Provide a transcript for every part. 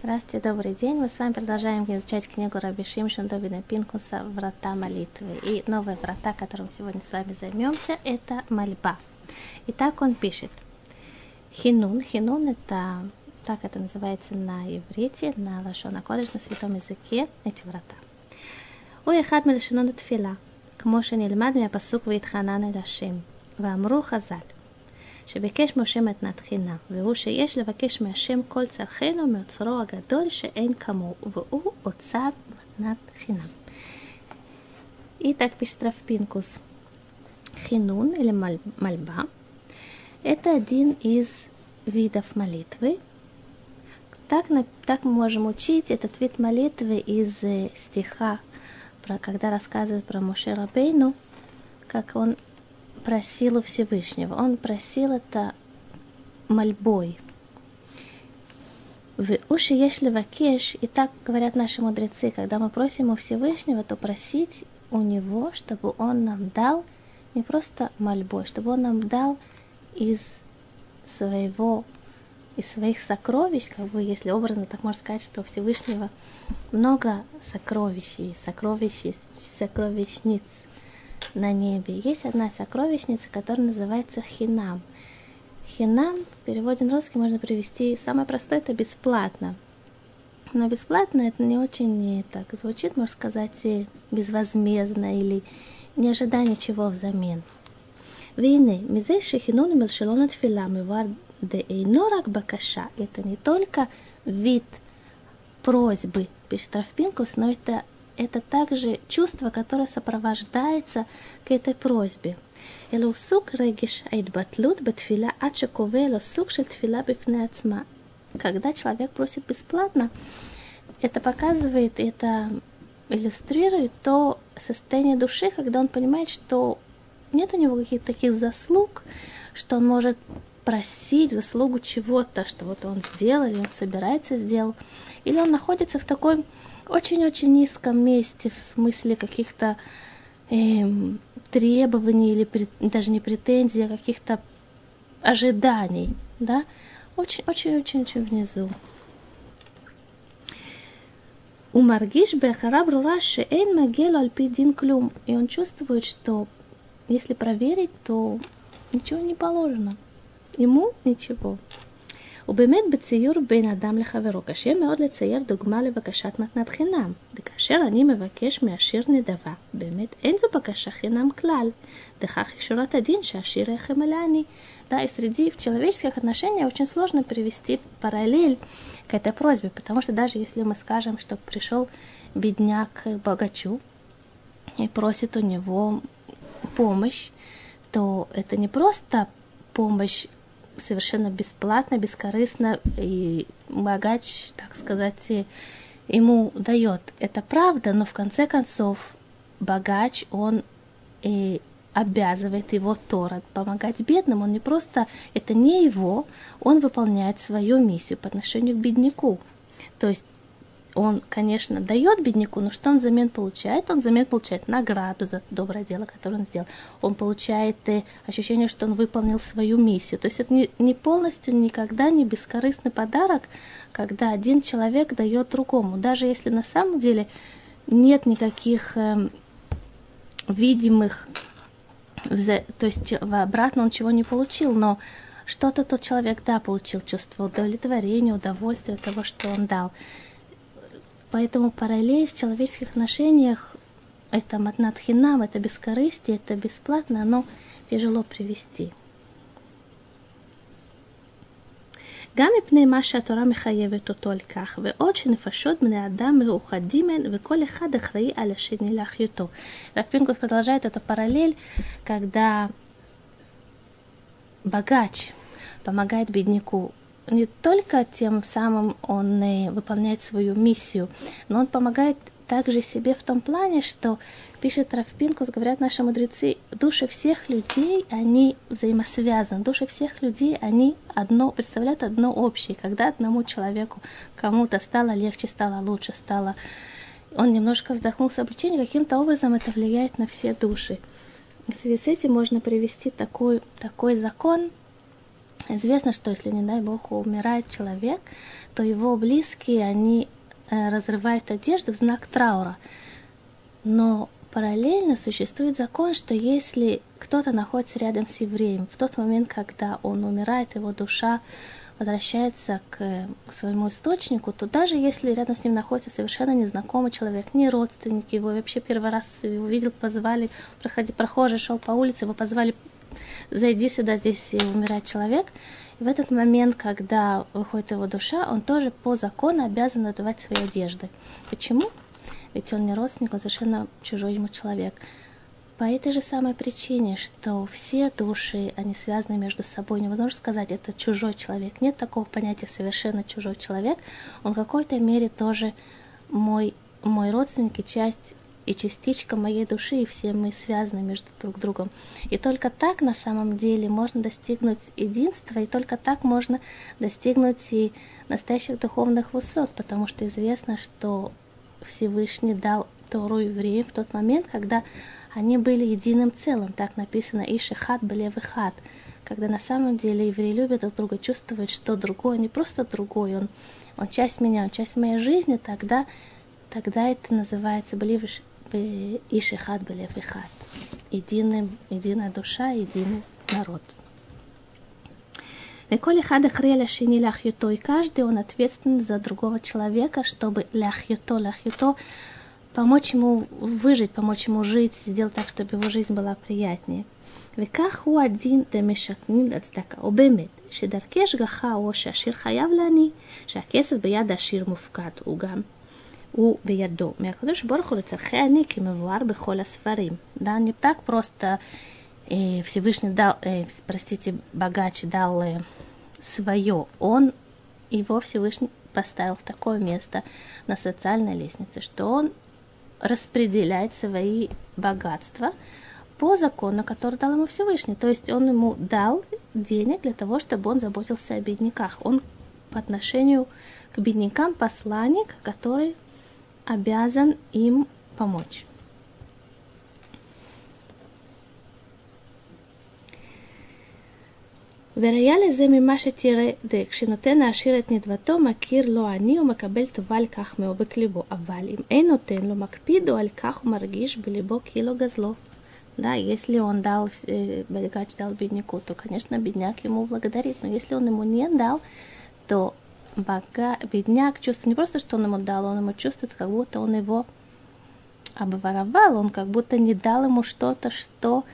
Здравствуйте, добрый день. Мы с вами продолжаем изучать книгу Раби Шимшин Довина Пинкуса «Врата молитвы». И новые врата, которым сегодня с вами займемся, это мольба. Итак, он пишет. Хинун. Хинун – это, так это называется на иврите, на лошона кодыш, на святом языке, эти врата. Ой, хад мельшинон тфила. Кмошен ильмад мя пасук вейтханан лашим, Вамру хазаль. שביקש משה מתנת חינם, והוא שיש לבקש מהשם כל צרכנו מאוצרו הגדול שאין כמוהו, והוא אוצר מתנת חינם. Итак, пишет Равпинкус. Хинун или мольба – это один из видов молитвы. Так, так мы можем учить этот вид молитвы из стиха, про, когда рассказывают про Моше Рабейну, как он просил у Всевышнего. Он просил это мольбой. В уши если вакеш, и так говорят наши мудрецы, когда мы просим у Всевышнего, то просить у него, чтобы он нам дал не просто мольбой, чтобы он нам дал из своего из своих сокровищ, как бы, если образно так можно сказать, что у Всевышнего много сокровищ, сокровищ, сокровищниц – на небе. Есть одна сокровищница, которая называется Хинам. Хинам в переводе на русский можно привести самое простое это бесплатно. Но бесплатно это не очень так звучит, можно сказать, безвозмездно или не ожидая ничего взамен. Вины, мизей шехинун милшелон тфила мивар де эйнорак бакаша. Это не только вид просьбы, пишет Рафпинкус, но это это также чувство, которое сопровождается к этой просьбе. אלו סוג רגש ההתבטלות בתפילה עד שקובע לו סוג של תפילה בפני עצמה. Когда человек просит бесплатно, это показывает, это иллюстрирует то состояние души, когда он понимает, что нет у него каких-то таких заслуг, что он может просить заслугу чего-то, что вот он сделал, или он собирается сделать, или он находится в такой очень-очень низком месте в смысле каких-то эм, требований или при, даже не претензий, а каких-то ожиданий, да, очень-очень-очень внизу. У Маргиш Бехара Брураши Эйн Магелу Альпидин Клюм. И он чувствует, что если проверить, то ничего не положено. Ему ничего. ובאמת בציור בין אדם לחברו קשה מאוד לצייר דוגמה לבקשת מתנת חינם, וכאשר אני מבקש מהשיר נדבה, באמת אין זו בקשה חינם כלל, דכך ישורת הדין שהשיר יחם לעני. Да, и среди в человеческих отношениях очень сложно привести параллель к этой просьбе, потому что даже если мы скажем, что пришел бедняк к богачу и просит у него помощь, то это не просто помощь совершенно бесплатно, бескорыстно, и богач, так сказать, ему дает. Это правда, но в конце концов богач, он и обязывает его Тора помогать бедным, он не просто, это не его, он выполняет свою миссию по отношению к бедняку. То есть он, конечно, дает бедняку, но что он взамен получает? Он взамен получает награду за доброе дело, которое он сделал. Он получает ощущение, что он выполнил свою миссию. То есть это не, не полностью никогда не бескорыстный подарок, когда один человек дает другому. Даже если на самом деле нет никаких э, видимых, то есть обратно он чего не получил, но что-то тот человек, да, получил чувство удовлетворения, удовольствия от того, что он дал. Поэтому параллель в человеческих отношениях это матнатхинам, это бескорыстие, это бесплатно, оно тяжело привести. גם מפני מה שהתורה מחייבת אותו על כך, ועוד שנפשות בני אדם מאוחדים הן, וכל אחד אחראי על השני לאחיותו. Рафпинкус продолжает эту параллель, когда богач помогает бедняку не только тем самым он выполняет свою миссию, но он помогает также себе в том плане, что пишет Рафпинкус, говорят наши мудрецы, души всех людей, они взаимосвязаны, души всех людей, они одно, представляют одно общее. Когда одному человеку, кому-то стало легче, стало лучше, стало... Он немножко вздохнул с облегчением, каким-то образом это влияет на все души. В связи с этим можно привести такой, такой закон, Известно, что если, не дай бог, умирает человек, то его близкие, они э, разрывают одежду в знак траура. Но параллельно существует закон, что если кто-то находится рядом с евреем, в тот момент, когда он умирает, его душа возвращается к, к своему источнику, то даже если рядом с ним находится совершенно незнакомый человек, не родственник его, вообще первый раз увидел, позвали, проходи, прохожий шел по улице, его позвали, зайди сюда, здесь умирает человек, и в этот момент, когда выходит его душа, он тоже по закону обязан надувать свои одежды. Почему? Ведь он не родственник, он совершенно чужой ему человек. По этой же самой причине, что все души, они связаны между собой. Невозможно сказать, это чужой человек. Нет такого понятия совершенно чужой человек. Он в какой-то мере тоже мой, мой родственник и часть и частичка моей души, и все мы связаны между друг другом. И только так на самом деле можно достигнуть единства, и только так можно достигнуть и настоящих духовных высот, потому что известно, что Всевышний дал Тору евреям в тот момент, когда они были единым целым, так написано «Ишехат хат», когда на самом деле евреи любят друг друга, чувствуют, что другой, не просто другой, он, он часть меня, он часть моей жизни, тогда, тогда это называется «Беливиш Ишехат хат», единая душа, единый народ. Веколи хада хреля шини ляхьюто, и каждый он ответственен за другого человека, чтобы ляхьюто, ляхьюто помочь ему выжить, помочь ему жить, сделать так, чтобы его жизнь была приятнее. וכך הוא הדין דמשכנים לצדקה, או באמת, שדרכי השגחה או שהשיר חייב לעני, שהכסף ביד העשיר מופקד, הוא גם הוא בידו. מהקדוש ברוך הוא לצרכי עני כמבואר בכל הספרים. Да, не так просто э, Всевышний дал, э, простите, богач дал э, свое. Он, его Всевышний поставил в такое место на социальной лестнице, что он распределять свои богатства по закону, который дал ему Всевышний. То есть он ему дал денег для того, чтобы он заботился о бедняках. Он по отношению к беднякам посланник, который обязан им помочь. וראיה לזה ממה שתראה, כשנותן העשיר את נדבתו, מכיר לו עני ומקבל טובה על כך מעומק ליבו, אבל אם אין נותן לו, מקפיד הוא על כך ומרגיש בליבו כאילו גזלו. Да, если он дал, э, богач дал бедняку, то, конечно, бедняк ему благодарит. Но если он ему не дал, то бога, бедняк чувствует не просто, что он ему дал, он ему чувствует, как будто он его обворовал, он как будто не дал ему что-то, что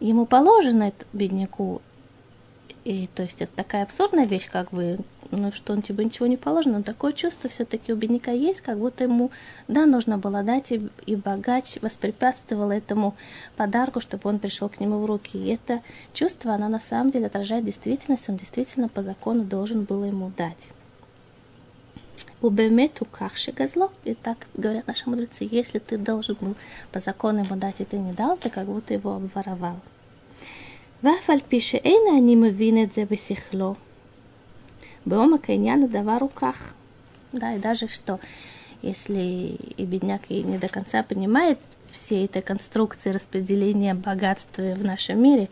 ему положено бедняку. И то есть это такая абсурдная вещь, как бы, ну что он тебе ничего не положено, но такое чувство все-таки у бедняка есть, как будто ему, да, нужно было дать, и, и богач воспрепятствовал этому подарку, чтобы он пришел к нему в руки. И это чувство, оно на самом деле отражает действительность, он действительно по закону должен был ему дать убемету эм э кахши газло. И так говорят наши мудрецы, если ты должен был по закону ему дать, и ты не дал, ты как будто его обворовал. Вафаль пише эйна ним винет за бесихло. Беома кайняна дава руках. Да, и даже что, если и бедняк и не до конца понимает все этой конструкции распределения богатства в нашем мире,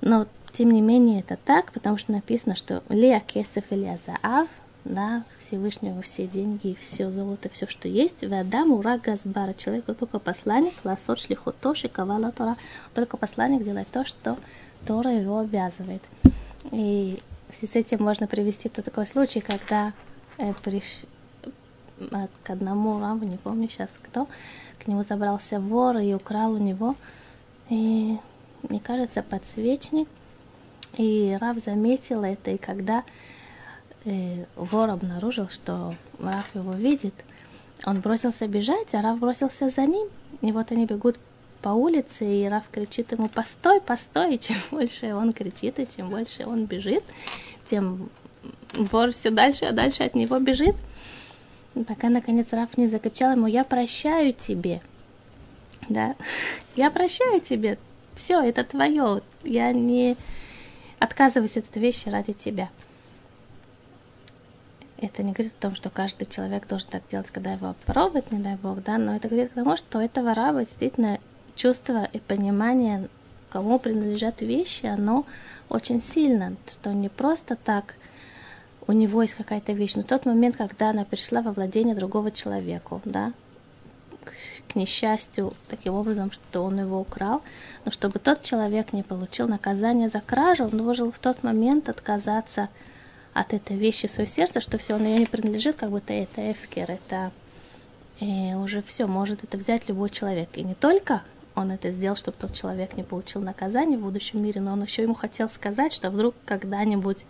но тем не менее это так, потому что написано, что Леа Кесов или Азаав – да, Всевышнего все деньги, все золото, все, что есть, в Адаму Газбара, человеку только посланник, ласот шлихотоши, кавала тора, только посланник делает то, что Тора его обязывает. И с этим можно привести то такой случай, когда э, приш... А, к одному раму, не помню сейчас кто, к нему забрался вор и украл у него, и, мне кажется, подсвечник. И Рав заметил это, и когда э, вор обнаружил, что Рав его видит, он бросился бежать, а Рав бросился за ним. И вот они бегут по улице, и Раф кричит ему «Постой, постой!» И чем больше он кричит, и чем больше он бежит, тем вор все дальше, а дальше от него бежит. Пока, наконец, Раф не закричал ему «Я прощаю тебе!» Да, «Я прощаю тебе! Все, это твое! Я не отказываюсь от этой вещи ради тебя!» Это не говорит о том, что каждый человек должен так делать, когда его пробует, не дай бог, да, но это говорит о том, что этого раба действительно чувство и понимание, кому принадлежат вещи, оно очень сильно, что не просто так у него есть какая-то вещь, но тот момент, когда она пришла во владение другого человеку, да, к несчастью, таким образом, что он его украл, но чтобы тот человек не получил наказание за кражу, он должен в тот момент отказаться от этой вещи свое сердце, что все, он ее не принадлежит, как будто это эфкер, это и уже все, может это взять любой человек. И не только он это сделал, чтобы тот человек не получил наказание в будущем мире, но он еще ему хотел сказать, что вдруг когда-нибудь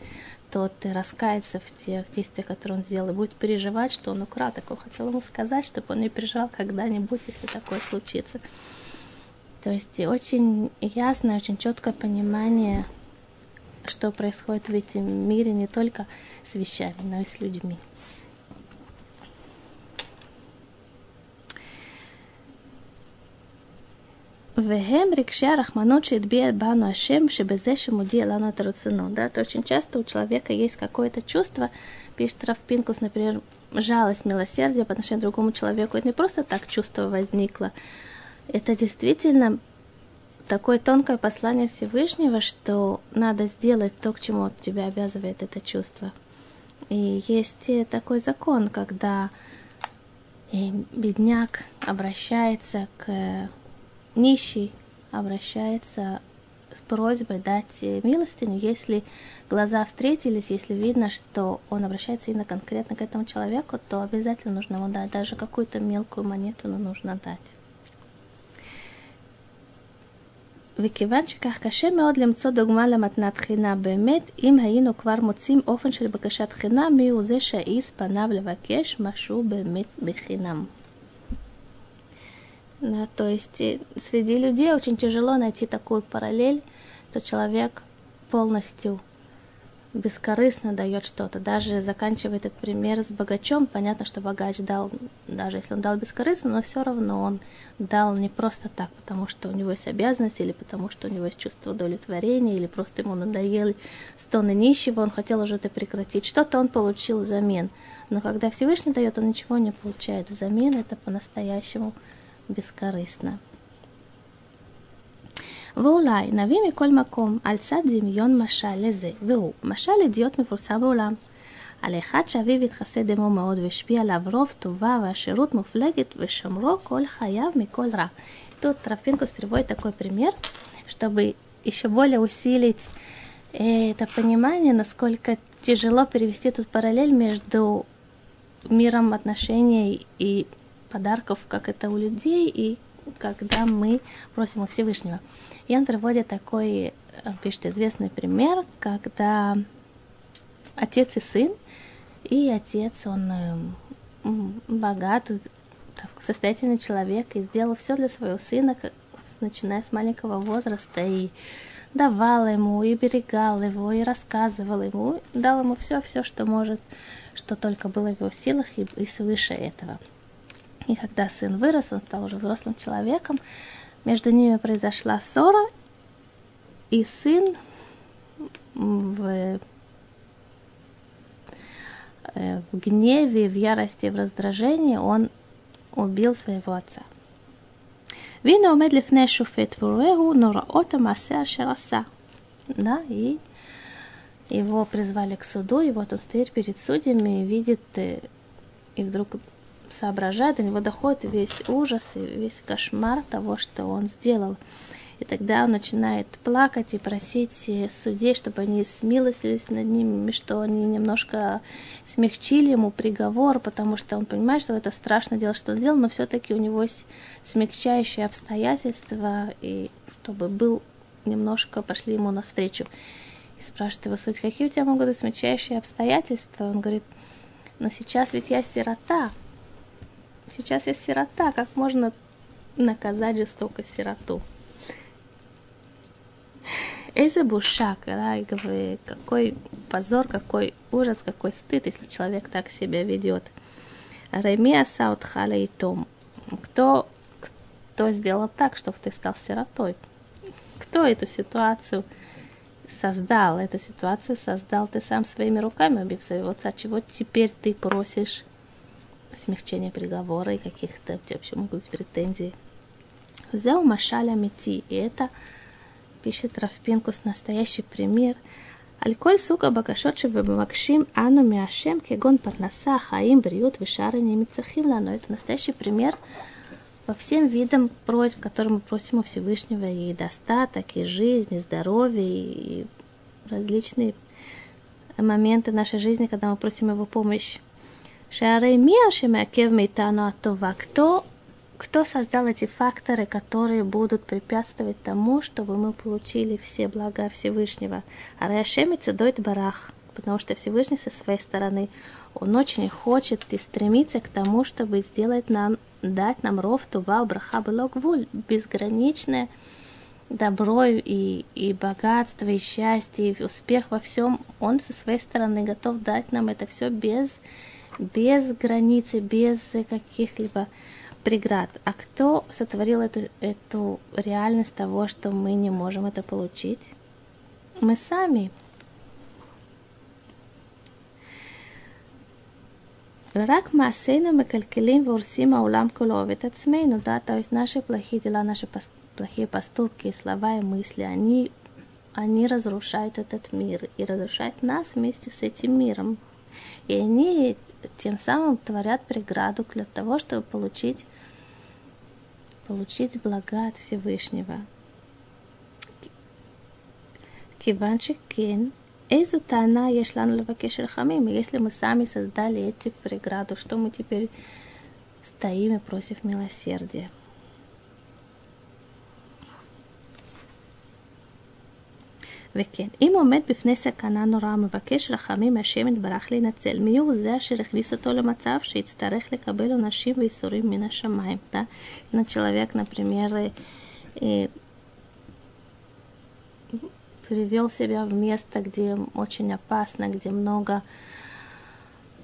тот раскается в тех действиях, которые он сделал, и будет переживать, что он украл. Так он хотел ему сказать, чтобы он не переживал когда-нибудь, если такое случится. То есть очень ясное, очень четкое понимание, что происходит в этом мире не только с вещами, но и с людьми. Вехем рикшия рахманот шидбия бану ашем шебезе шемуди лану это. Да, то очень часто у человека есть какое-то чувство, пишет Равпинкус, например, жалость, милосердие по отношению к другому человеку. Это не просто так чувство возникло. Это действительно такое тонкое послание Всевышнего, что надо сделать то, к чему тебя обязывает это чувство. И есть такой закон, когда бедняк обращается к нищий обращается с просьбой дать милостыню, если глаза встретились, если видно, что он обращается именно конкретно к этому человеку, то обязательно нужно ему дать, даже какую-то мелкую монету, но нужно дать. וכיוון שכך קשה מאוד למצוא דוגמה למתנת חינם באמת, אם היינו כבר מוצאים אופן של בקשת חינם, מי הוא זה שהעיס פניו לבקש משהו באמת בחינם. Да, то есть среди людей очень тяжело найти такую параллель, что человек полностью бескорыстно дает что-то. Даже заканчивая этот пример с богачом, понятно, что богач дал, даже если он дал бескорыстно, но все равно он дал не просто так, потому что у него есть обязанности, или потому что у него есть чувство удовлетворения, или просто ему надоели стоны нищего, он хотел уже это прекратить. Что-то он получил взамен. Но когда Всевышний дает, он ничего не получает взамен, это по-настоящему бескорыстно. ואולי נביא מכל מקום על צד דמיון משל לזה, והוא משל אידיוט מפורסם בעולם. על אחד שאביו התחסד עמו מאוד והשפיע עליו רוב טובה והשירות מופלגת ושמרו כל חייו מכל רע. Тут Трафинкус приводит такой пример, чтобы еще более усилить это понимание, насколько тяжело перевести тут параллель между миром отношений и подарков, как это у людей, и когда мы просим у Всевышнего. И он приводит такой, э, пишет известный пример, когда отец и сын, и отец, он э, богат, состоятельный человек, и сделал все для своего сына, начиная с маленького возраста, и давал ему, и берегал его, и рассказывал ему, дал ему все, все, что может, что только было в его силах, и, и свыше этого. И когда сын вырос, он стал уже взрослым человеком, между ними произошла ссора, и сын в, э, в гневе, в ярости, в раздражении, он убил своего отца. Вина умед лифней шуфет но раота масеа шераса. Да, и его призвали к суду, и вот он стоит перед судьями и видит, э, и вдруг соображает, до него доходит весь ужас и весь кошмар того, что он сделал. И тогда он начинает плакать и просить судей, чтобы они смилостились над ними, что они немножко смягчили ему приговор, потому что он понимает, что это страшно дело, что он сделал, но все-таки у него есть смягчающие обстоятельства, и чтобы был немножко, пошли ему навстречу. И спрашивает его суть, какие у тебя могут быть смягчающие обстоятельства? Он говорит, но сейчас ведь я сирота, Сейчас я сирота, как можно наказать жестоко сироту? Эйзе бушак, да, какой позор, какой ужас, какой стыд, если человек так себя ведет. Ремия Саутхала и Том. Кто, кто сделал так, чтобы ты стал сиротой? Кто эту ситуацию создал? Эту ситуацию создал ты сам своими руками, убив своего отца. Чего теперь ты просишь смягчения приговора и каких-то вообще могут быть претензий. взял машаля мети, и это пишет Равпинкус настоящий пример. Аль-коль сука бакашочи макшим ану миашем кегон парнаса хаим бриют вишары мицахим лано. Это настоящий пример во всем видам просьб, которые мы просим у Всевышнего, и достаток, и жизнь, и здоровье, и различные моменты нашей жизни, когда мы просим его помощь. Шарей Миаши Макев Мейтану Атова. Кто, кто создал эти факторы, которые будут препятствовать тому, чтобы мы получили все блага Всевышнего? Араяшеми Цедойт Барах. Потому что Всевышний со своей стороны, он очень хочет и стремится к тому, чтобы сделать нам, дать нам ров тува браха белогвуль, безграничное добро и, и богатство, и счастье, и успех во всем. Он со своей стороны готов дать нам это все без без границы, без э, каких-либо преград. А кто сотворил эту, эту реальность того, что мы не можем это получить? Мы сами. Рак Масейну мы калькелим вурсим аулам куловит отсмейну, да, то есть наши плохие дела, наши пост плохие поступки, слова и мысли, они, они разрушают этот мир и разрушают нас вместе с этим миром. И они тем самым творят преграду для того, чтобы получить, получить блага от Всевышнего. Киванчик Кен. Эйзутана Ешлан Лавакешельхамим. Если мы сами создали эти преграду, что мы теперь стоим и просим милосердия? וכן, אם עומד בפני סכנה נוראה מבקש רחמים מהשם יתברך להינצל, מי הוא זה אשר הכניס אותו למצב שיצטרך לקבל עונשים וייסורים מן השמיים, да? На человек, например, привел себя в место, где очень опасно, где много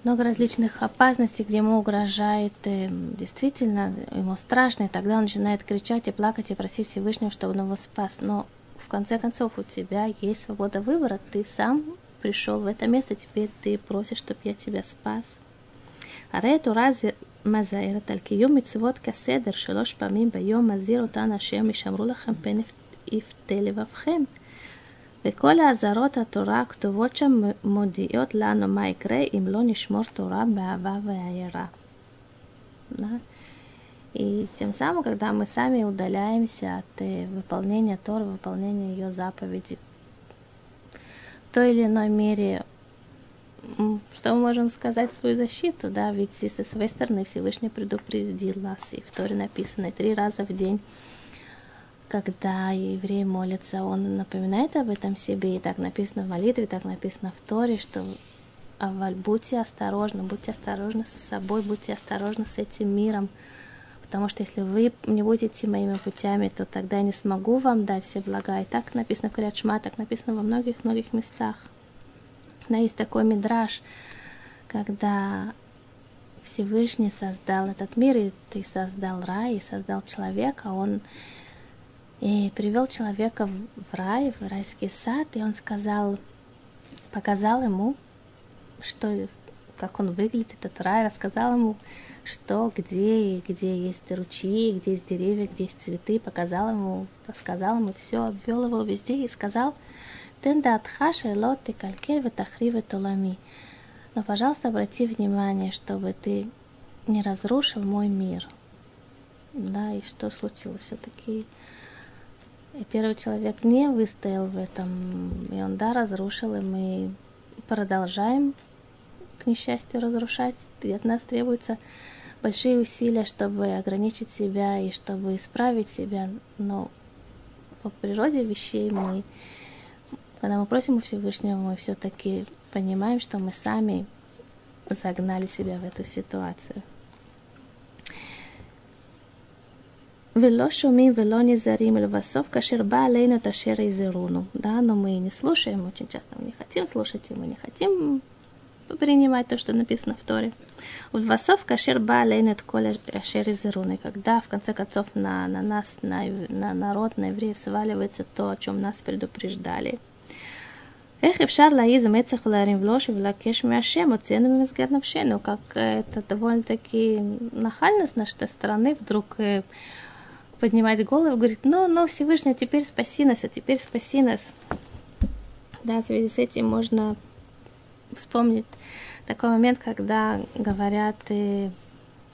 много различных опасностей, где ему угрожает э, действительно, ему страшно, и тогда он начинает кричать и плакать и просить Всевышнего, чтобы он его спас. Но в конце концов у тебя есть свобода выбора, ты сам пришел в это место, теперь ты просишь, чтобы я тебя спас. הרי התורה מזהרת על קיום מצוות כסדר שלוש פעמים ביום מזהיר אותן השם ישמרו לכם פן יפתה לבבכם. וכל האזהרות התורה הכתובות שם מודיעות לנו מה יקרה אם לא נשמור תורה באהבה והיראה. И тем самым, когда мы сами удаляемся от э, выполнения Торы, выполнения ее заповедей, в той или иной мере, что мы можем сказать свою защиту, да, ведь со своей стороны Всевышний предупредил нас, и в Торе написано три раза в день, когда еврей молится, он напоминает об этом себе, и так написано в молитве, так написано в Торе, что будьте осторожны, будьте осторожны со собой, будьте осторожны с этим миром, Потому что если вы не будете моими путями, то тогда я не смогу вам дать все блага. И так написано в Курячма, так написано во многих-многих местах. Да, есть такой мидраж, когда Всевышний создал этот мир, и ты создал рай, и создал человека, он и привел человека в рай, в райский сад, и он сказал, показал ему, что, как он выглядит, этот рай, рассказал ему, что, где, где есть ручьи, где есть деревья, где есть цветы, показал ему, рассказал ему все, обвел его везде и сказал, «Тенда атхаша лот ты калькель ватахри тулами». Но, пожалуйста, обрати внимание, чтобы ты не разрушил мой мир. Да, и что случилось? Все-таки первый человек не выстоял в этом, и он, да, разрушил, и мы продолжаем, к несчастью, разрушать. И от нас требуется большие усилия, чтобы ограничить себя и чтобы исправить себя, но по природе вещей мы, когда мы просим у Всевышнего, мы все-таки понимаем, что мы сами загнали себя в эту ситуацию. Вело шумим, вело не зарим, львасов, каширба, лейну, ташера и зеруну. Да, но мы не слушаем, очень часто мы не хотим слушать, и мы не хотим принимать то, что написано в Торе. Васов кашер ба лейнет коля ашер. Когда, в конце концов, на, на нас, на, на народ, на евреев сваливается то, о чем нас предупреждали. Эх, эфшар лаиз мецах ларим влоши влакеш мяшем, оценами мезгер навшену. Как э, это довольно-таки нахально с нашей стороны вдруг э, поднимать голову и говорит, ну, ну, Всевышний, а теперь спаси нас, а теперь спаси нас. Да, в связи с этим можно вспомнить такой момент, когда говорят, и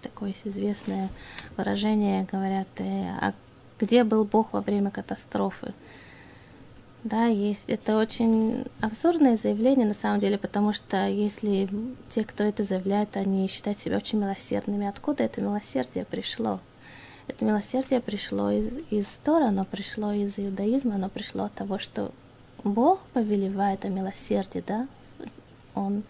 такое известное выражение, говорят, а где был Бог во время катастрофы? Да, есть. Это очень абсурдное заявление на самом деле, потому что если те, кто это заявляет, они считают себя очень милосердными, откуда это милосердие пришло? Это милосердие пришло из, из Тора, оно пришло из иудаизма, оно пришло от того, что Бог повелевает о милосердии, да? Он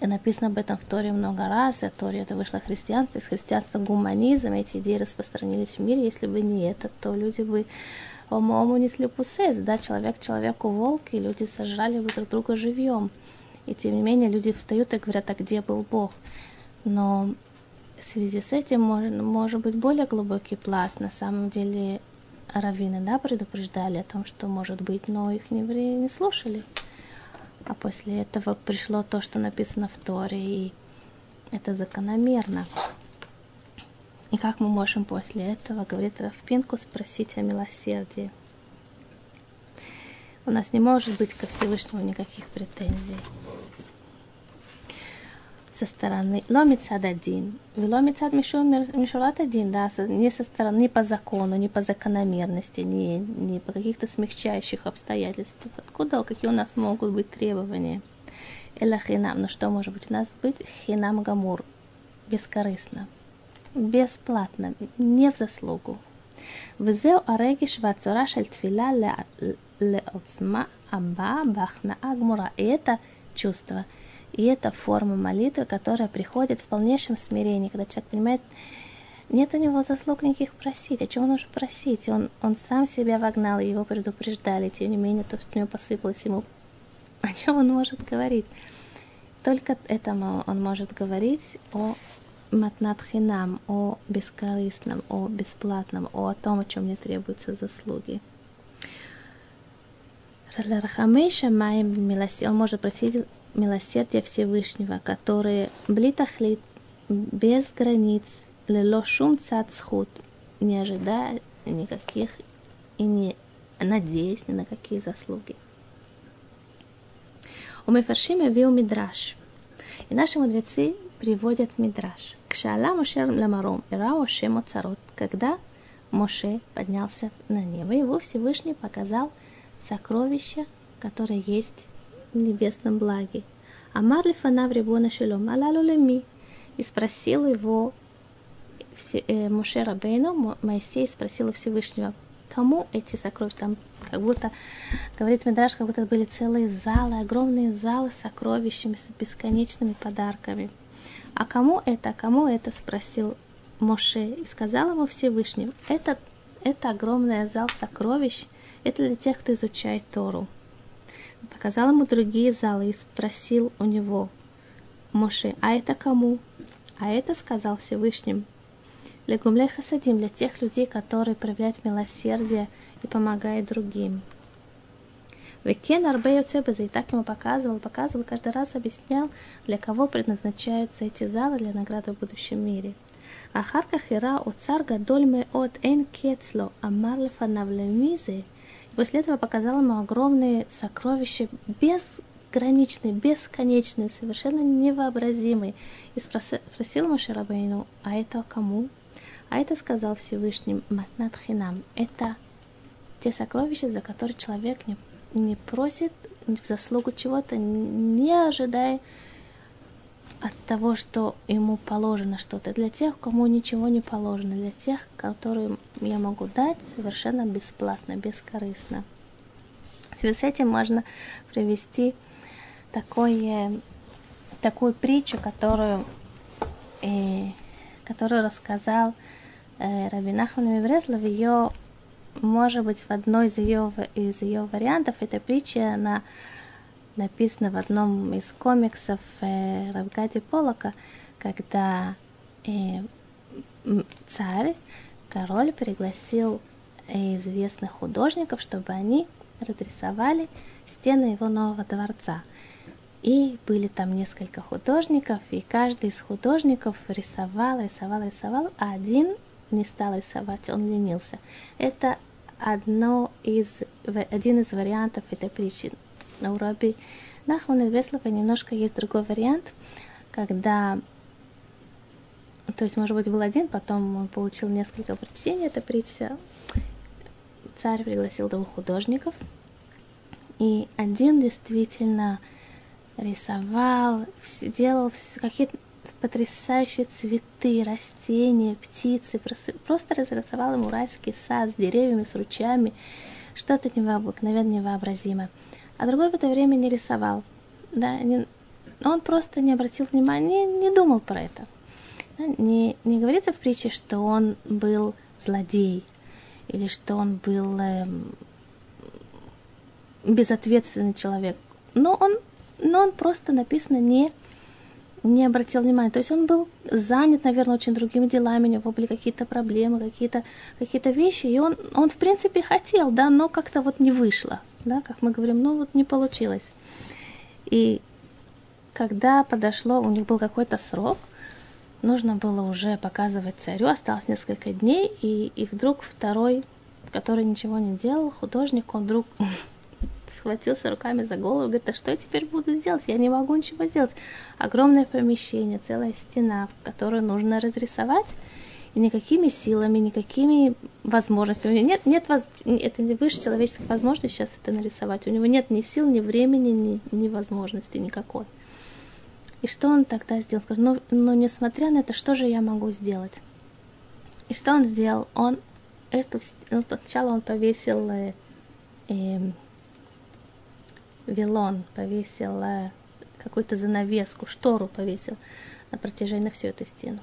и написано об этом в Торе много раз, и от Торе это вышло христианство, из христианства гуманизм, эти идеи распространились в мире. Если бы не это, то люди бы ому несли пусес, да, человек человеку волк, и люди сожрали бы друг друга живьем. И тем не менее люди встают и говорят, а где был Бог? Но в связи с этим может, может быть более глубокий пласт. На самом деле раввины да, предупреждали о том, что может быть, но их не, не слушали. А после этого пришло то, что написано в Торе, и это закономерно. И как мы можем после этого, говорит Равпинку, спросить о милосердии? У нас не может быть ко Всевышнему никаких претензий со стороны ломицад один, ломицад мишурат один, да, не со стороны, не по закону, не по закономерности, не, не по каких-то смягчающих обстоятельствах. Откуда, какие у нас могут быть требования? Эла хинам, ну что может быть у нас быть? Хинам гамур, бескорыстно, бесплатно, не в заслугу. וזהו הרגש והצורה של תפילה לעוצמה הבאה בהכנעה גמורה. И это чувство – и это форма молитвы, которая приходит в полнейшем смирении, когда человек понимает, нет у него заслуг никаких просить. О чем он нужно просить? Он, он сам себя вогнал, его предупреждали. Тем не менее, то, что у него посыпалось ему, о чем он может говорить? Только этому он может говорить о матнатхинам, о бескорыстном, о бесплатном, о том, о чем не требуются заслуги. Он может просить милосердия Всевышнего, которые блитахлит без границ, лело шум цацхут, не ожидая никаких и не надеясь ни на какие заслуги. У Мефаршиме вил Мидраш. И наши мудрецы приводят Мидраш. Кшала Моше Ламаром, Ирао Шемо Царот, когда Моше поднялся на небо, его Всевышний показал сокровища, которые есть небесном благе. Амар лифанав рибона шелом, алалу леми. И спросил его э, Моше Рабейну, Моисей спросил Всевышнего, кому эти сокровища, там как будто, говорит Медраж, как будто были целые залы, огромные залы с сокровищами, с бесконечными подарками. А кому это, кому это, спросил Моше, и сказал ему Всевышний, это, это огромный зал сокровищ, это для тех, кто изучает Тору показал ему другие залы и спросил у него, Моше, а это кому? А это сказал Всевышним. Легумлей хасадим для тех людей, которые проявляют милосердие и помогают другим. Векен Арбею Цебеза и так ему показывал, показывал, каждый раз объяснял, для кого предназначаются эти залы для награды в будущем мире. Ахарках ира от цар гадоль от эн кецло амар лефанав лемизе – После этого показал ему огромные сокровища, безграничные, бесконечные, совершенно невообразимые. И спросил Моше Рабейну, а это кому? А это сказал Всевышний Матнат Хинам. Это те сокровища, за которые человек не, не просит в заслугу чего-то, не ожидая от того, что ему положено что-то. Для тех, кому ничего не положено, для тех, которым я могу дать совершенно бесплатно, бескорыстно. с этим можно привести такое, такую притчу, которую, э, которую рассказал э, Рабинахман Мивреслов. Ее, может быть, в одной из ее, из ее вариантов, эта притча, она написано в одном из комиксов э, Равгади Полока, когда э, царь, король пригласил э, известных художников, чтобы они разрисовали стены его нового дворца. И были там несколько художников, и каждый из художников рисовал, рисовал, рисовал, а один не стал рисовать, он ленился. Это одно из, один из вариантов этой притчи. Но у Раби Нахмана Веслова немножко есть другой вариант, когда то есть, может быть, был один, потом он получил несколько прочтений, эта притча. Царь пригласил двух художников, и один действительно рисовал, делал какие-то потрясающие цветы, растения, птицы. Просто, просто разрисовал ему райский сад с деревьями, с ручьями. Что-то необыкновенно невообразимое. А другой в это время не рисовал. Да, не, он просто не обратил внимания, не, не думал про это. Не, не говорится в притче, что он был злодей или что он был эм, безответственный человек. Но он, но он просто написано не, не обратил внимания. То есть он был занят, наверное, очень другими делами, у него были какие-то проблемы, какие-то какие вещи, и он, он, в принципе, хотел, да, но как-то вот не вышло, да, как мы говорим, ну вот не получилось. И когда подошло, у них был какой-то срок – нужно было уже показывать царю, осталось несколько дней, и, и вдруг второй, который ничего не делал, художник, он вдруг схватился руками за голову, говорит, а что я теперь буду делать? Я не могу ничего сделать. Огромное помещение, целая стена, которую нужно разрисовать, и никакими силами, никакими возможностями. У него нет, нет воз... это не выше человеческих возможностей сейчас это нарисовать. У него нет ни сил, ни времени, ни, ни возможности никакой. И что он тогда сделал? Сказал, ну, но «Ну, несмотря на это, что же я могу сделать? И что он сделал? Он эту, ну, сначала он повесил э, э, вилон, повесил э, какую-то занавеску, штору повесил на протяжении на всю эту стену.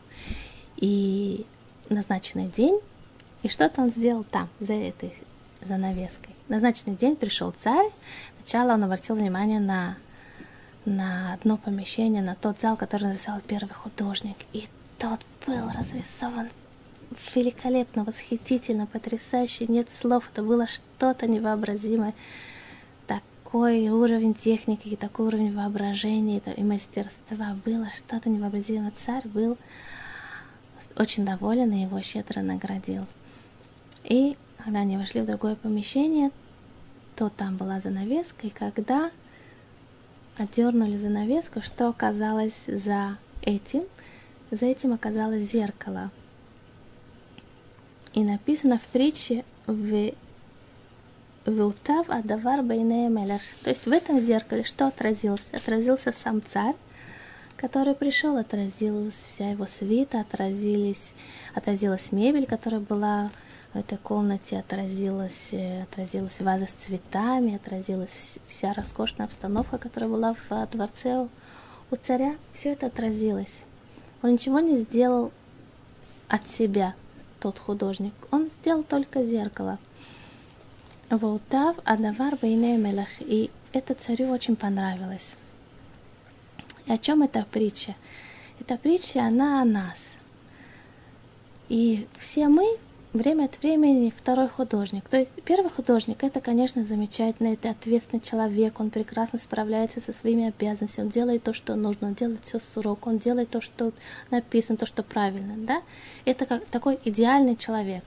И назначенный день, и что-то он сделал там, за этой занавеской. Назначенный день пришел царь, сначала он обратил внимание на на одно помещение, на тот зал, который нарисовал первый художник. И тот был разрисован великолепно, восхитительно, потрясающе, нет слов, это было что-то невообразимое. Такой уровень техники, и такой уровень воображения и мастерства было что-то невообразимое. Царь был очень доволен и его щедро наградил. И когда они вошли в другое помещение, то там была занавеска, и когда отдернули занавеску, что оказалось за этим? За этим оказалось зеркало. И написано в притче в Веутав Адавар Бейнея. То есть в этом зеркале что отразилось? Отразился сам царь, который пришел, отразилась вся его свита, отразились, отразилась мебель, которая была в этой комнате отразилась, э, отразилась ваза с цветами, отразилась вся роскошная обстановка, которая была в э, дворце у царя. Все это отразилось. Он ничего не сделал от себя, тот художник. Он сделал только зеркало. Волтав Адавар Бейней Мелах. И это царю очень понравилось. О чем эта притча? Эта притча, она о нас. И все мы время от времени второй художник. То есть первый художник это, конечно, замечательно, это ответственный человек, он прекрасно справляется со своими обязанностями, он делает то, что нужно, он делает все срок, он делает то, что написано, то, что правильно, да? Это как такой идеальный человек.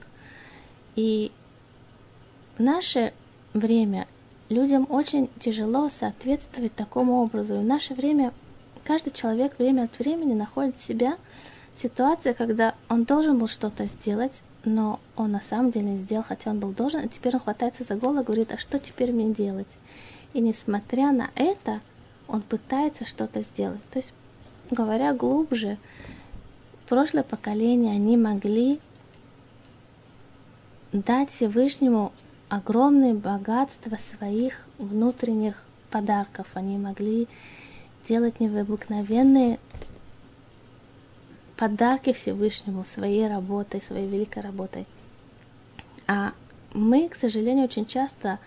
И в наше время людям очень тяжело соответствовать такому образу. И в наше время каждый человек время от времени находит себя в ситуации, когда он должен был что-то сделать, но он на самом деле не сделал, хотя он был должен, и теперь он хватается за голову и говорит, а что теперь мне делать? И несмотря на это, он пытается что-то сделать. То есть, говоря глубже, прошлое поколение, они могли дать Всевышнему огромное богатство своих внутренних подарков. Они могли делать необыкновенные подарки Всевышнему своей работой, своей великой работой. А мы, к сожалению, очень часто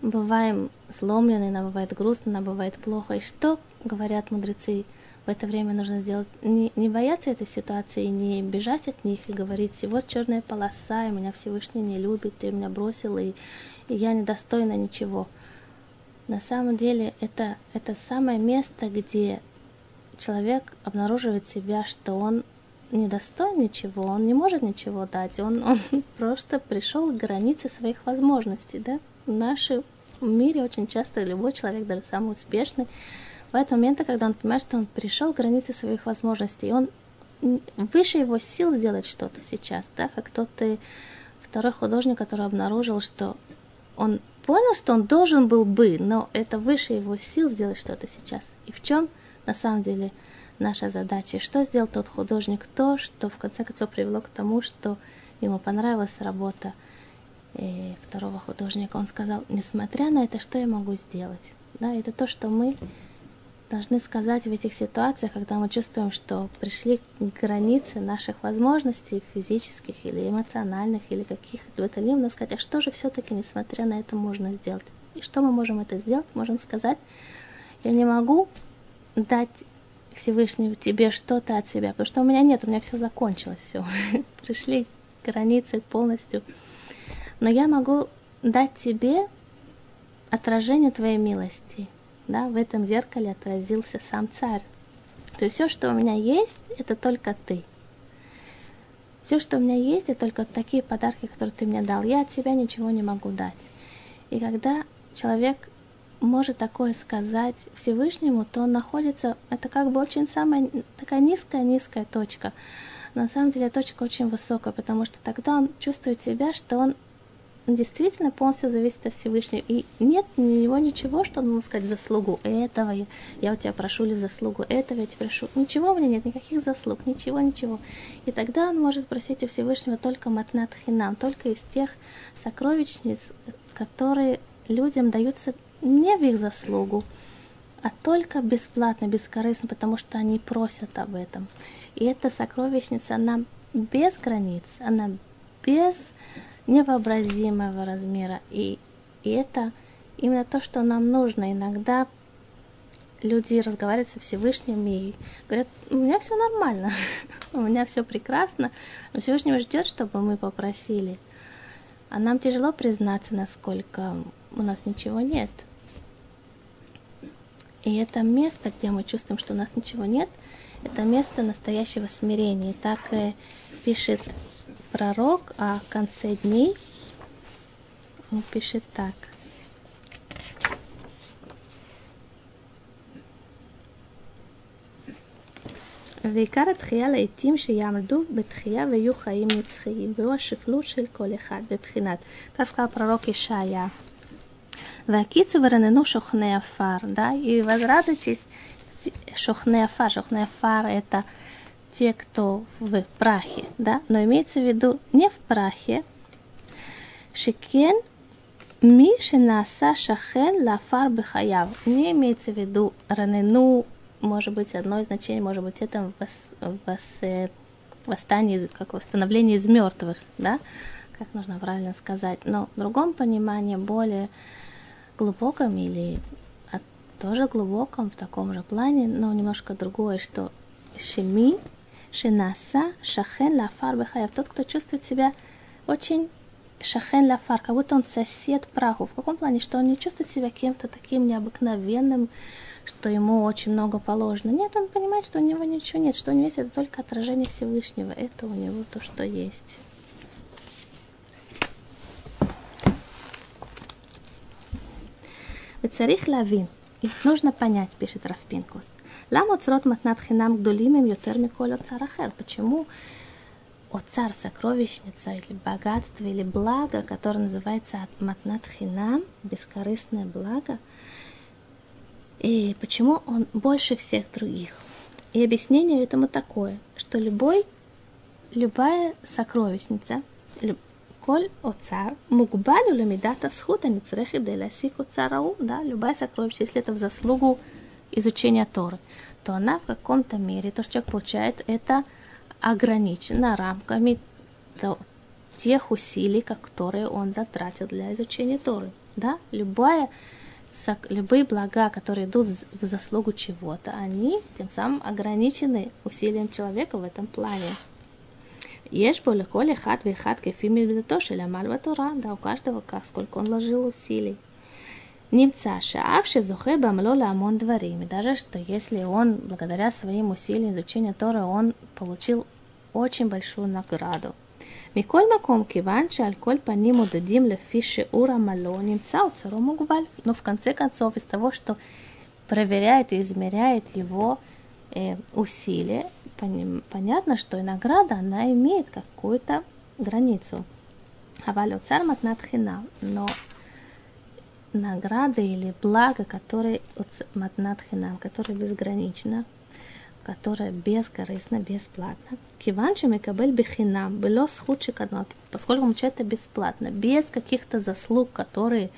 бываем сломлены, нам бывает грустно, нам бывает плохо. И что говорят мудрецы? В это время нужно сделать, не, не бояться этой ситуации, не бежать от них и говорить, вот черная полоса, и меня Всевышний не любит, ты меня бросил, и, и я недостойна ничего. На самом деле это, это самое место, где человек обнаруживает себя, что он не достоин ничего, он не может ничего дать, он, он просто пришел к границе своих возможностей, да. В нашем мире очень часто любой человек, даже самый успешный, в этот момент, когда он понимает, что он пришел к границе своих возможностей, он выше его сил сделать что-то сейчас, да, как тот и второй художник, который обнаружил, что он понял, что он должен был бы, но это выше его сил сделать что-то сейчас. И в чем на самом деле наша задача? что сделал тот художник? То, что в конце концов привело к тому, что ему понравилась работа и второго художника. Он сказал, несмотря на это, что я могу сделать? Да, это то, что мы должны сказать в этих ситуациях, когда мы чувствуем, что пришли к границе наших возможностей физических или эмоциональных, или каких-то либо сказать, а что же все-таки, несмотря на это, можно сделать? И что мы можем это сделать? Можем сказать, я не могу дать Всевышнему тебе что-то от себя, потому что у меня нет, у меня все закончилось, все. Пришли границы полностью. Но я могу дать тебе отражение твоей милости – да, в этом зеркале отразился сам царь. То есть все, что у меня есть, это только ты. Все, что у меня есть, это только такие подарки, которые ты мне дал. Я от себя ничего не могу дать. И когда человек может такое сказать Всевышнему, то он находится, это как бы очень самая такая низкая-низкая точка. На самом деле точка очень высокая, потому что тогда он чувствует себя, что он действительно полностью зависит от Всевышнего. И нет у него ничего, что он сказать в заслугу этого. Я, у тебя прошу ли в заслугу этого, я тебя прошу. Ничего у меня нет, никаких заслуг, ничего, ничего. И тогда он может просить у Всевышнего только матнат хинам, только из тех сокровищниц, которые людям даются не в их заслугу, а только бесплатно, бескорыстно, потому что они просят об этом. И эта сокровищница, она без границ, она без невообразимого размера. И, и это именно то, что нам нужно. Иногда люди разговаривают со Всевышним и говорят, у меня все нормально, у меня все прекрасно, но Всевышний ждет, чтобы мы попросили. А нам тяжело признаться, насколько у нас ничего нет. И это место, где мы чувствуем, что у нас ничего нет, это место настоящего смирения. Так пишет пророк о конце дней, он пишет так. ועיקר התחייה לעתים שיעמדו בתחייה ויהיו חיים נצחיים, והוא השפלות של כל אחד בבחינת, так сказал пророк Ишая. והקיצו ורננו שוכני עפר, да, и возрадуйтесь шохне афар. Шохне афар это те, кто в прахе, да, но имеется в виду не в прахе, шекен ми шинаса шахен лафар бехаяв. Не имеется в виду ранену, может быть, одно из значений, может быть, это вос, вос, восстание, как восстановление из мертвых, да, как нужно правильно сказать. Но в другом понимании, более глубоком или тоже глубоком, в таком же плане, но немножко другое, что шеми Шинаса шахен лафар бехаяв. Тот, кто чувствует себя очень шахен лафар, как будто он сосед праху. В каком плане? Что он не чувствует себя кем-то таким необыкновенным, что ему очень много положено. Нет, он понимает, что у него ничего нет, что у него есть это только отражение Всевышнего. Это у него то, что есть. וצריך להבין, И нужно понять, пишет Рафпинкус. Лама црот матнат хинам гдулим им ютер миколь оцарахер. Почему оцар, сокровищница или богатство или благо, которое называется матнат хинам, бескорыстное благо, и почему он больше всех других? И объяснение этому такое, что любой, любая сокровищница, коль оцар, мугбалю ламидата схута ницрехи деласик оцарау, да, любая сокровищница, если это в заслугу изучения Торы, то она в каком-то мере, то, что человек получает, это ограничено рамками тех усилий, которые он затратил для изучения Торы. Да? Любая, любые блага, которые идут в заслугу чего-то, они тем самым ограничены усилием человека в этом плане. Ешь бо легко хат вихат кефими бедато шелямаль Тора, да, у каждого как, сколько он ложил усилий. נמצא שאף שזוכה בעמלו להמון дворим, и даже что если он благодаря своим усилиям изучения Тора, он получил очень большую награду. מכל מקום, כיוון שעל כל паним מודדים לפי שיעור עמלו, נמצא אוצרו מוגבל. Но в конце концов, из того, что проверяет и измеряет его э, усилия, понятно, что и награда, она имеет какую-то границу. Аваль царь матнат но награда или благо, которое матнат хинам, которое безгранично, которое бескорыстно, бесплатно. Киванчи мекабель бихинам, было схудшик одно, поскольку мы это бесплатно, без каких-то заслуг, которые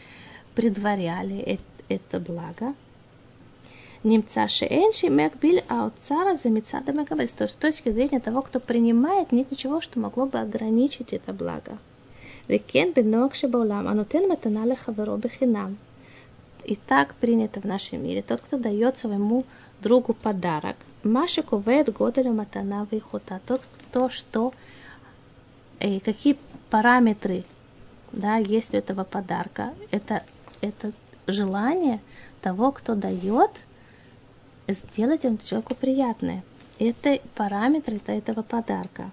предваряли это, это благо немца шеэнши мекбиль аутсара за мецада мекабельс. То есть с точки зрения того, кто принимает, нет ничего, что могло бы ограничить это благо. Векен бенок шебаулам, анутен матана лехаверо бехинам. И так принято в нашем мире. Тот, кто дает своему другу подарок. Маши кувет годелю матана вихута. Тот, кто что, э, какие параметры да, есть у этого подарка. Это, это желание того, кто дает – сделать этому человеку приятное. Это параметры это этого подарка.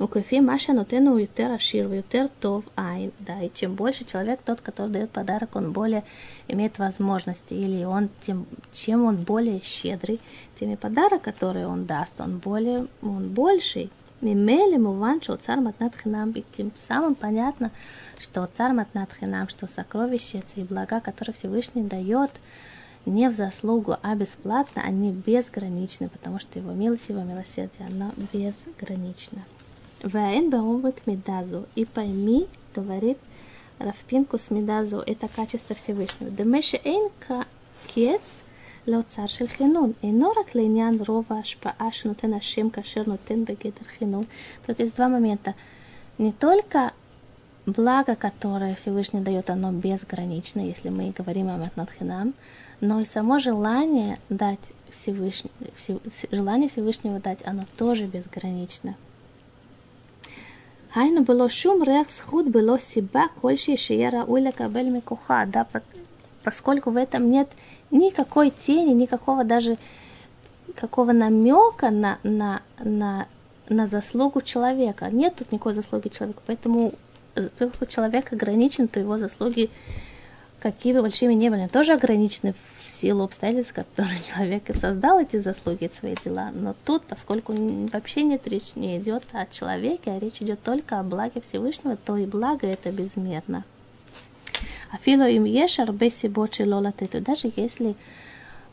У кофе Маша нутену ютер ашир, ютер тов айн. Да, и чем больше человек, тот, который дает подарок, он более имеет возможности, или он, тем, чем он более щедрый, тем и подарок, который он даст, он более, он больший. Мимели муван, что цар матнат хинам, и тем самым понятно, что цар матнат хинам, что сокровища и блага, которые Всевышний дает, не в заслугу, а бесплатно, они безграничны, потому что его милость, его милосердие, оно безгранично. Ваэн баумрик медазу. И пойми, говорит Рафпинкус медазу, это качество Всевышнего. Демеше эйн кец לאוצר של חינון. אינו רק לעניין רוב ההשפעה שנותן השם כאשר נותן בגדר חינון. Тут есть два момента. Не только благо, которое Всевышний дает, оно безгранично, если мы говорим о Матнатхинам, но и само желание дать всевышнего желание Всевышнего дать, оно тоже безгранично. Хайну было шум рех схуд было себя кольши шиера уля кабель микуха, да, поскольку в этом нет никакой тени, никакого даже какого намека на, на, на, на заслугу человека. Нет тут никакой заслуги человека, поэтому поскольку человек ограничен, то его заслуги какие бы большими не были, тоже ограничены в силу обстоятельств, которые человек и создал эти заслуги, свои дела. Но тут, поскольку вообще нет речь не идет о человеке, а речь идет только о благе Всевышнего, то и благо это безмерно. Афило им ешар бесибочи лолатету. Даже если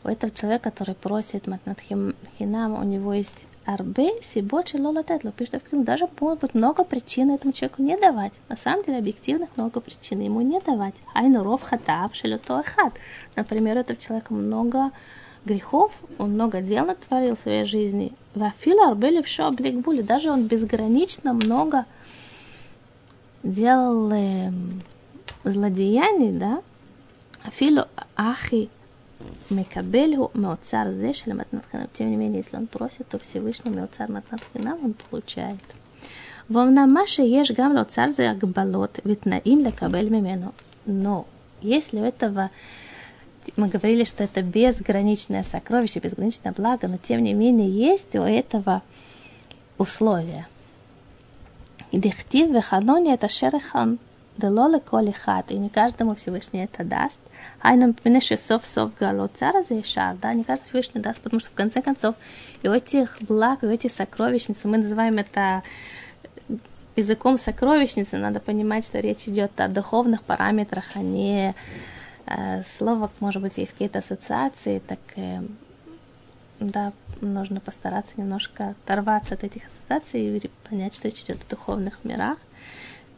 у этого человека, который просит матнатхинам, у него есть арбе сибочи лолатет, пишет в даже может быть много причин этому человеку не давать. На самом деле объективных много причин ему не давать. Айну ров хатаб шелето хат. Например, у этого человека много грехов, он много дел натворил в своей жизни. Вафила арбели все обликбули. Даже он безгранично много делал э, злодеяний, да? Афилу ахи Мекабельгу Меоцар Зешеля Матнатхана. Тем не менее, если он просит, то Всевышний Меоцар Матнатхана он получает. Вовна Маша ешь гам Лоцар за Акбалот, ведь на им Лекабель Мимену. Но если у этого мы говорили, что это безграничное сокровище, безграничное благо, но тем не менее есть у этого условия. Дехтив веханони это шерехан – Делоле коли хат, и не каждому Всевышний это даст. Ай, нам меньше сов сов гало цара заишар, да, не каждому Всевышний даст, потому что в конце концов и у этих благ, и у этих сокровищниц, мы называем это языком сокровищницы, надо понимать, что речь идет о духовных параметрах, а не э, слово, может быть, есть какие-то ассоциации, так э, да, нужно постараться немножко оторваться от этих ассоциаций и понять, что речь идет о духовных мирах.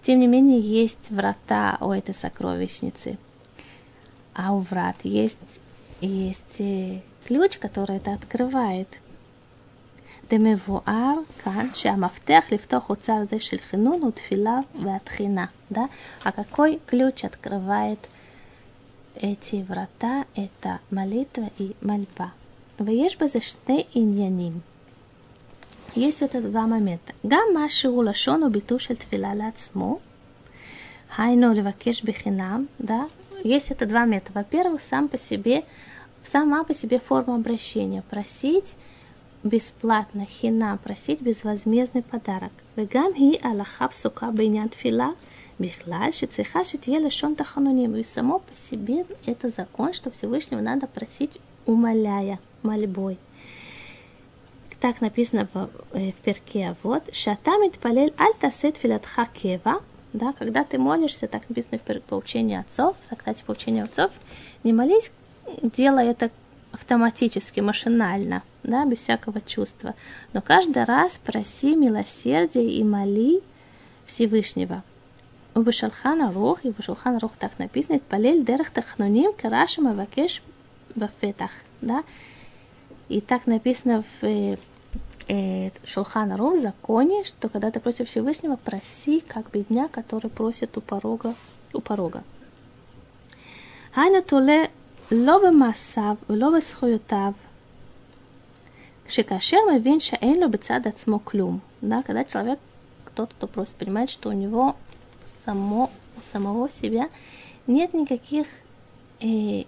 Тем не менее, есть врата у этой сокровищницы. А у врат есть, есть э, ключ, который это открывает. דמבואר כאן שהמפתח לפתוח אוצר זה של חינון הוא תפילה והתחינה, да? А какой ключ открывает эти врата? Это молитва и мольба. ויש בזה שני עניינים. יש את два момента. גם מה שהוא לשון או ביטוי של תפילה לעצמו, היינו לבקש בחינם, да, есть это два метода. Во-первых, сам по себе, сама по себе форма обращения. Просить бесплатно, хина, просить безвозмездный подарок. וגם היא הלכה פסוקה בעניין תפילה בכלל, שצריכה שתהיה לשון תחנונים. И само по себе это закон, что Всевышнего надо просить, умоляя, мольбой. Так написано в, в перке а вот «Шата митпалель аль тасет филатха кева» да, когда ты молишься, так написано в поучении отцов, так, кстати, поучение отцов, не молись, делай это автоматически, машинально, да, без всякого чувства. Но каждый раз проси милосердия и моли Всевышнего. У Башалхана Рух, и в Башалхана Рух так написано, «Палель дерех тахнуним карашим авакеш бафетах», да. И так написано в э, Шулхана Ру в законе, что когда ты просишь Всевышнего, проси, как бедня, который просит у порога. У порога. Хайну туле лобе масав, лобе схоютав, шикашер мавин шаэн лобе цад ацмо клюм. Да, когда человек, кто-то, кто просит, понимает, что у него само, у самого себя нет никаких э,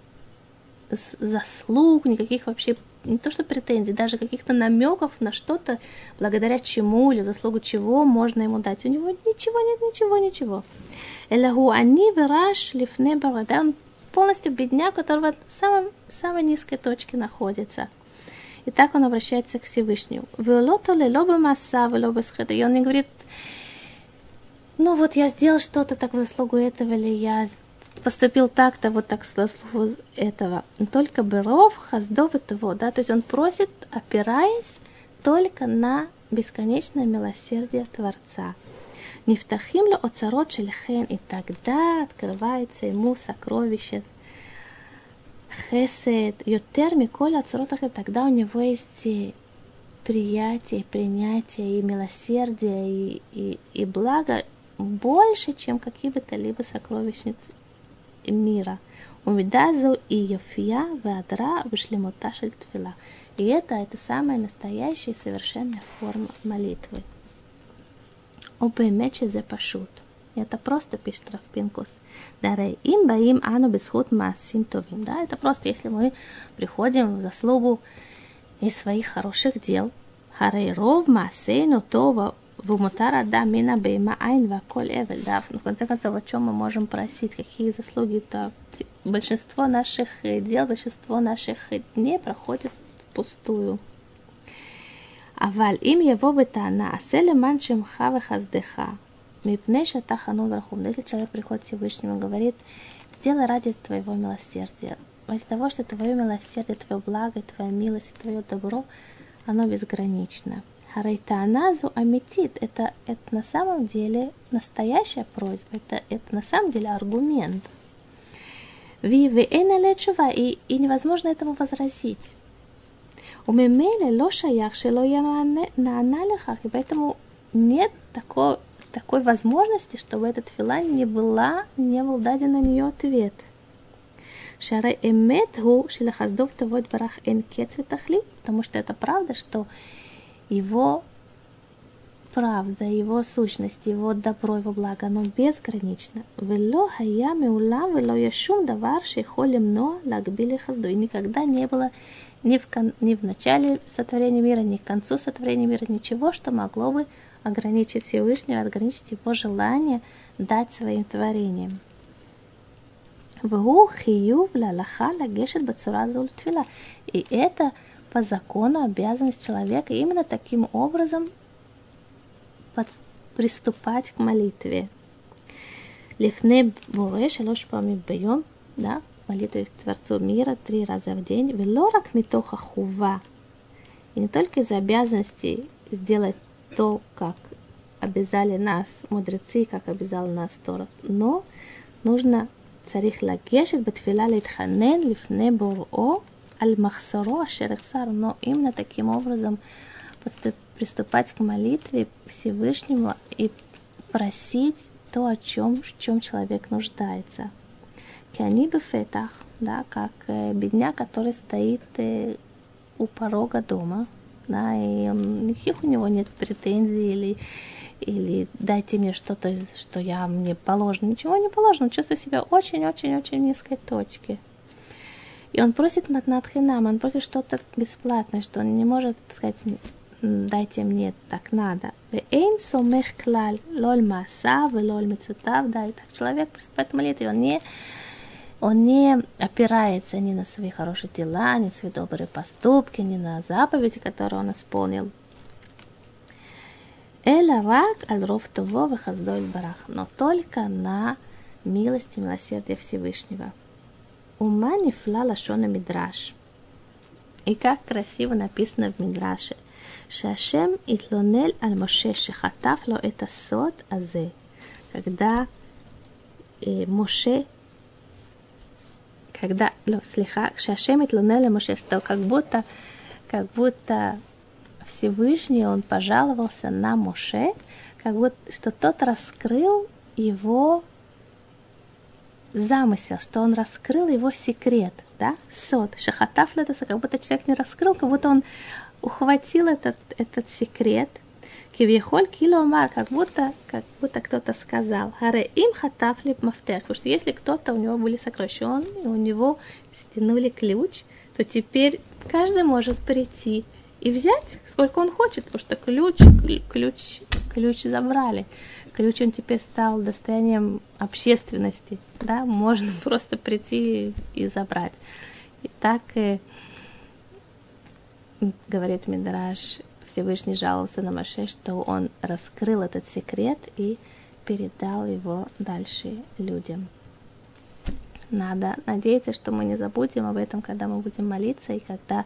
заслуг, никаких вообще не то что претензий, даже каких-то намеков на что-то, благодаря чему или заслугу чего можно ему дать. У него ничего нет, ничего, ничего. Элаху ани вераш лифне барада. Он полностью бедняк, который в самом, самой низкой точке находится. И так он обращается к Всевышнему. И он не говорит, ну вот я сделал что-то так в заслугу этого, или я поступил так-то, вот так слово этого. Только Беров, Хаздов и того, да, то есть он просит, опираясь только на бесконечное милосердие Творца. Нефтахим ле оцарот и тогда открывается ему сокровище хесед, ютер миколь оцарот тогда у него есть приятие, принятие и милосердие, и, и, и благо больше, чем какие бы то либо сокровищницы мира. Умидазу и Йофия Веадра Вишлемоташель Твила. И это, это самая настоящая и совершенная форма молитвы. Обе мечи за пашут. Это просто пишет Рафпинкус. даре им баим ану бесхуд масим товим. Да, это просто если мы приходим в заслугу из своих хороших дел. Харей ров массейну това Бумутара да мина бейма айн ваколь эвель. Да, в конце концов, о чем мы можем просить, какие заслуги, то большинство наших дел, большинство наших дней проходит впустую. Аваль им его бы тана, аселе манчим хавы хаздыха. Мипнеша таханул рахум. Если человек приходит к Всевышнему и говорит, сделай ради твоего милосердия, ради того, что твое милосердие, твое благо, твоя милость, твое добро, оно безгранично. Харайтаназу аметит. Это, это на самом деле настоящая просьба. Это, это на самом деле аргумент. Ви э, чува и, и невозможно этому возразить. У мемеле лоша яхшило на аналихах, и поэтому нет такой, такой возможности, чтобы этот филан не была, не был даден на нее ответ. Шаре эмет гу шилахаздов тавод барах эн потому что это правда, что его правда, его сущность, его добро, его благо, оно безгранично. Вело хаями улам, вело яшум давар шейхолем но лагбили. И никогда не было ни в, кон, ни в начале сотворения мира, ни к концу сотворения мира ничего, что могло бы ограничить Всевышнего, ограничить его желание дать своим творениям. И это по закону обязанность человека именно таким образом под, приступать к молитве. Лифне бореш, шалош памим бьем, да, молитвы к Творцу мира три раза в день. Велорак митоха хува. И не только из обязанности сделать то, как обязали нас мудрецы, как обязал нас Тора, но нужно царих лагешет батфила литханен лифне боро аль-махсаро а шерехсар, но именно таким образом приступать к молитве Всевышнему и просить то, о чем, в чем человек нуждается. Киани бефетах, да, как э, бедняк, который стоит э, у порога дома, да, и никаких у него нет претензий или или дайте мне что-то, что я мне положено. Ничего не положено, чувствую себя очень-очень-очень низкой точке. И он просит матнатхинам, он просит что-то бесплатное, что он не может сказать, дайте мне, так надо. Эйн сомех клаль, лоль маса, лоль мецутав, да, и так человек приступает к молитве, он не, он не опирается ни на свои хорошие дела, ни на свои добрые поступки, ни на заповеди, которые он исполнил. Эля рак аль выхаздой барах, но только на милости и милосердие Всевышнего. Ума нифла лашона мидраш. И как красиво написано в Мидраше. Шашем итлонель аль Моше шехатаф ло это сот азе. Когда э, Моше когда, ну, слегка, Шашем Итлунеля Моше, что как будто, как будто Всевышний, он пожаловался на Моше, как будто, что тот раскрыл его замысел, что он раскрыл его секрет, да, сот, шахатаф как будто человек не раскрыл, как будто он ухватил этот, этот секрет, Кивьехоль киломар, как будто, как будто кто-то сказал, Харе им хатафли мафтех, потому что если кто-то у него были сокращен, и у него стянули ключ, то теперь каждый может прийти и взять, сколько он хочет, потому что ключ, ключ, ключ забрали. Ключ он теперь стал достоянием общественности, да, можно просто прийти и забрать. И так говорит Мидраш, Всевышний жаловался на Маше, что он раскрыл этот секрет и передал его дальше людям. Надо надеяться, что мы не забудем об этом, когда мы будем молиться и когда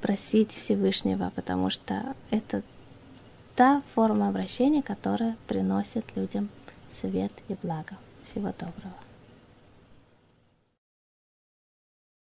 просить Всевышнего, потому что это та форма обращения, которая приносит людям свет и благо. Всего доброго.